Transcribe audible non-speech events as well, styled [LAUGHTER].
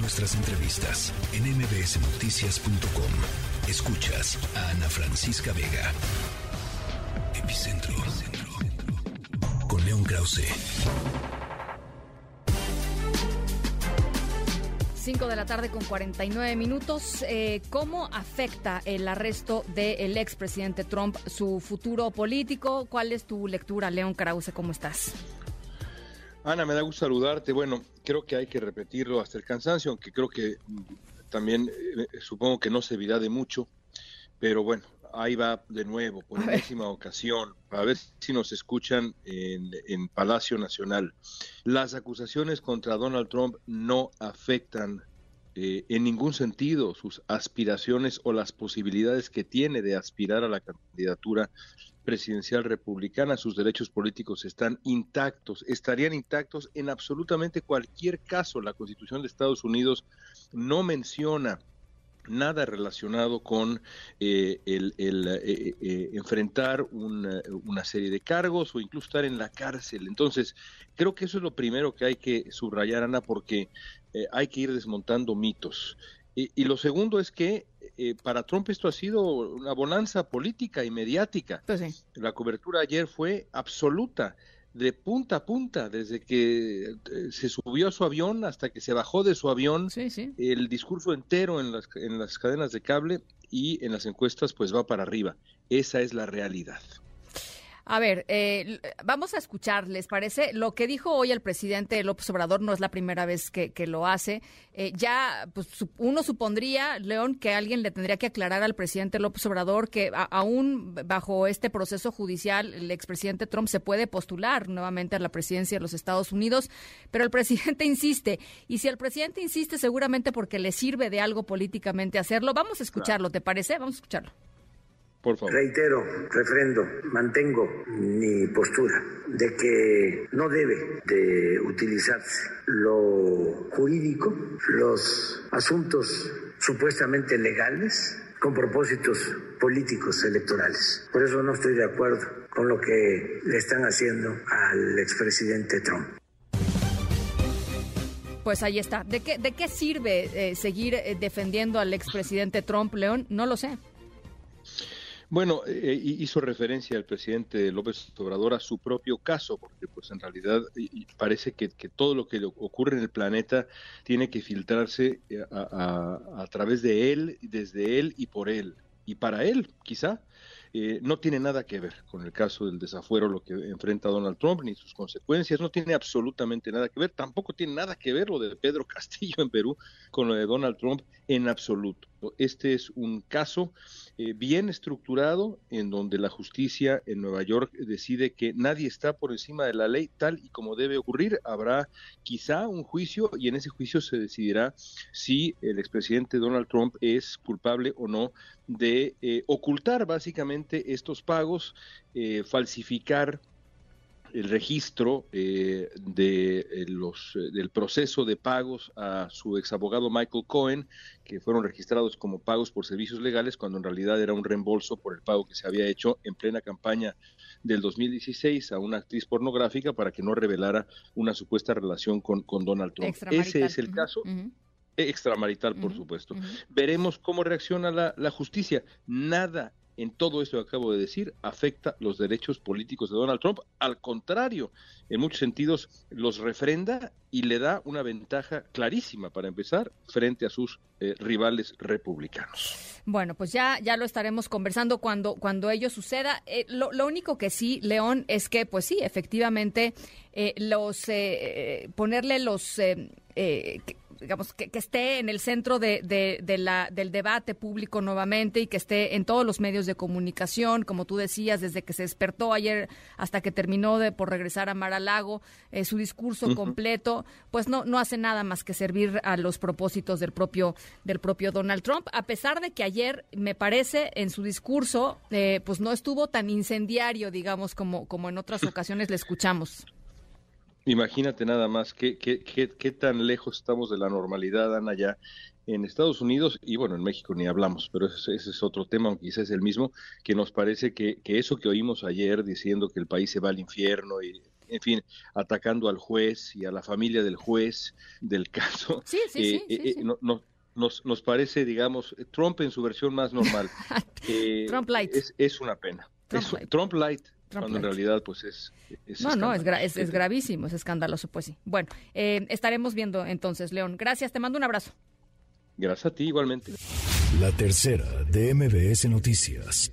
Nuestras entrevistas en mbsnoticias.com. Escuchas a Ana Francisca Vega. Epicentro. Con León Krause. 5 de la tarde con 49 minutos. Eh, ¿Cómo afecta el arresto del expresidente Trump su futuro político? ¿Cuál es tu lectura, León Krause? ¿Cómo estás? Ana, me da gusto saludarte. Bueno, creo que hay que repetirlo hasta el cansancio, aunque creo que mm, también eh, supongo que no servirá de mucho, pero bueno, ahí va de nuevo, por enésima ocasión, a ver si nos escuchan en, Palacio Nacional. Las acusaciones contra Donald Trump no afectan eh, en ningún sentido sus aspiraciones o las posibilidades que tiene de aspirar a la candidatura presidencial republicana, sus derechos políticos están intactos, estarían intactos en absolutamente cualquier caso. La Constitución de Estados Unidos no menciona nada relacionado con eh, el, eh, eh, enfrentar una, serie de cargos o incluso estar en la cárcel. Entonces, creo que eso es lo primero que hay que subrayar, Ana, porque hay que ir desmontando mitos. Y, lo segundo es que eh, para Trump esto ha sido una bonanza política y mediática. Pues La cobertura ayer fue absoluta, de punta a punta, desde que eh, se subió a su avión hasta que se bajó de su avión, el discurso entero en las, en las cadenas de cable y en las encuestas pues va para arriba. Esa es la realidad. A ver, eh, vamos a escuchar, ¿les parece? Lo que dijo hoy el presidente López Obrador no es la primera vez que, lo hace. Eh, ya, pues uno supondría, León, que alguien le tendría que aclarar al presidente López Obrador que aún bajo este proceso judicial el expresidente Trump se puede postular nuevamente a la presidencia de los Estados Unidos, pero el [LAUGHS] presidente insiste. Y si el presidente insiste, seguramente porque le sirve de algo políticamente hacerlo. Vamos a escucharlo, ¿te parece? Vamos a escucharlo. Reitero, refrendo, mantengo mi postura de que no debe de utilizarse lo jurídico, los asuntos supuestamente legales con propósitos políticos electorales. Por eso no estoy de acuerdo con lo que le están haciendo al expresidente Trump. Pues ahí está. ¿De qué, de qué sirve eh, seguir eh, defendiendo al expresidente Trump, León? No lo sé. Bueno, eh, hizo referencia el presidente López Obrador a su propio caso, porque pues en realidad parece que, todo lo que ocurre en el planeta tiene que filtrarse eh, a, través de él, desde él y por él, y para él, quizá. Eh, no tiene nada que ver con el caso del desafuero, lo que enfrenta Donald Trump, ni sus consecuencias, no tiene absolutamente nada que ver, tampoco tiene nada que ver lo de Pedro [LAUGHS] Castillo en Perú con lo de Donald Trump en absoluto. Este es un caso eh, bien estructurado en donde la justicia en Nueva York decide que nadie está por encima de la ley tal y como debe ocurrir. Habrá quizá un juicio y en ese juicio se decidirá si el expresidente Donald Trump es culpable o no de eh, ocultar básicamente estos pagos, eh, falsificar el registro eh, de eh, los eh, del proceso de pagos a su exabogado Michael Cohen, que fueron registrados como pagos por servicios legales, cuando en realidad era un reembolso por el pago que se había hecho en plena campaña del 2016 a una actriz pornográfica para que no revelara una supuesta relación con, con Donald Trump. Ese es el caso. extramarital, por supuesto. Veremos cómo reacciona la, la, justicia. Nada en todo esto que acabo de decir afecta los derechos políticos de Donald Trump. Al contrario, en muchos sentidos los refrenda y le da una ventaja clarísima para empezar frente a sus eh, rivales republicanos. Bueno, pues ya, ya lo estaremos conversando cuando, cuando ello suceda. Eh, lo, único que sí, León, es que, pues sí, efectivamente, eh, los ponerle los digamos, que, esté en el centro de, la, del debate público nuevamente y que esté en todos los medios de comunicación, como tú decías, desde que se despertó ayer hasta que terminó de por regresar a Mar a Lago, eh, su discurso completo, pues no, no hace nada más que servir a los propósitos del propio, del propio Donald Trump, a pesar de que ayer, me parece, en su discurso, eh, pues no estuvo tan incendiario, digamos, como, como en otras ocasiones le escuchamos. Imagínate nada más qué, qué, qué, qué tan lejos estamos de la normalidad, Ana, ya en Estados Unidos y bueno, en México ni hablamos, pero ese, es otro tema, aunque quizás es el mismo, que nos parece que, que, eso que oímos ayer diciendo que el país se va al infierno y en fin, atacando al juez y a la familia del juez del [LAUGHS] caso. Sí, sí, sí. No, nos, nos parece, digamos, Trump en su versión más normal. [LAUGHS] Trump Light. Es, una pena. Trump Light. Cuando en realidad pues es... no, no, es, es, gravísimo, es escandaloso, pues sí. Bueno, eh, estaremos viendo entonces, León. Gracias, te mando un abrazo. Gracias a ti igualmente. La tercera de MBS Noticias.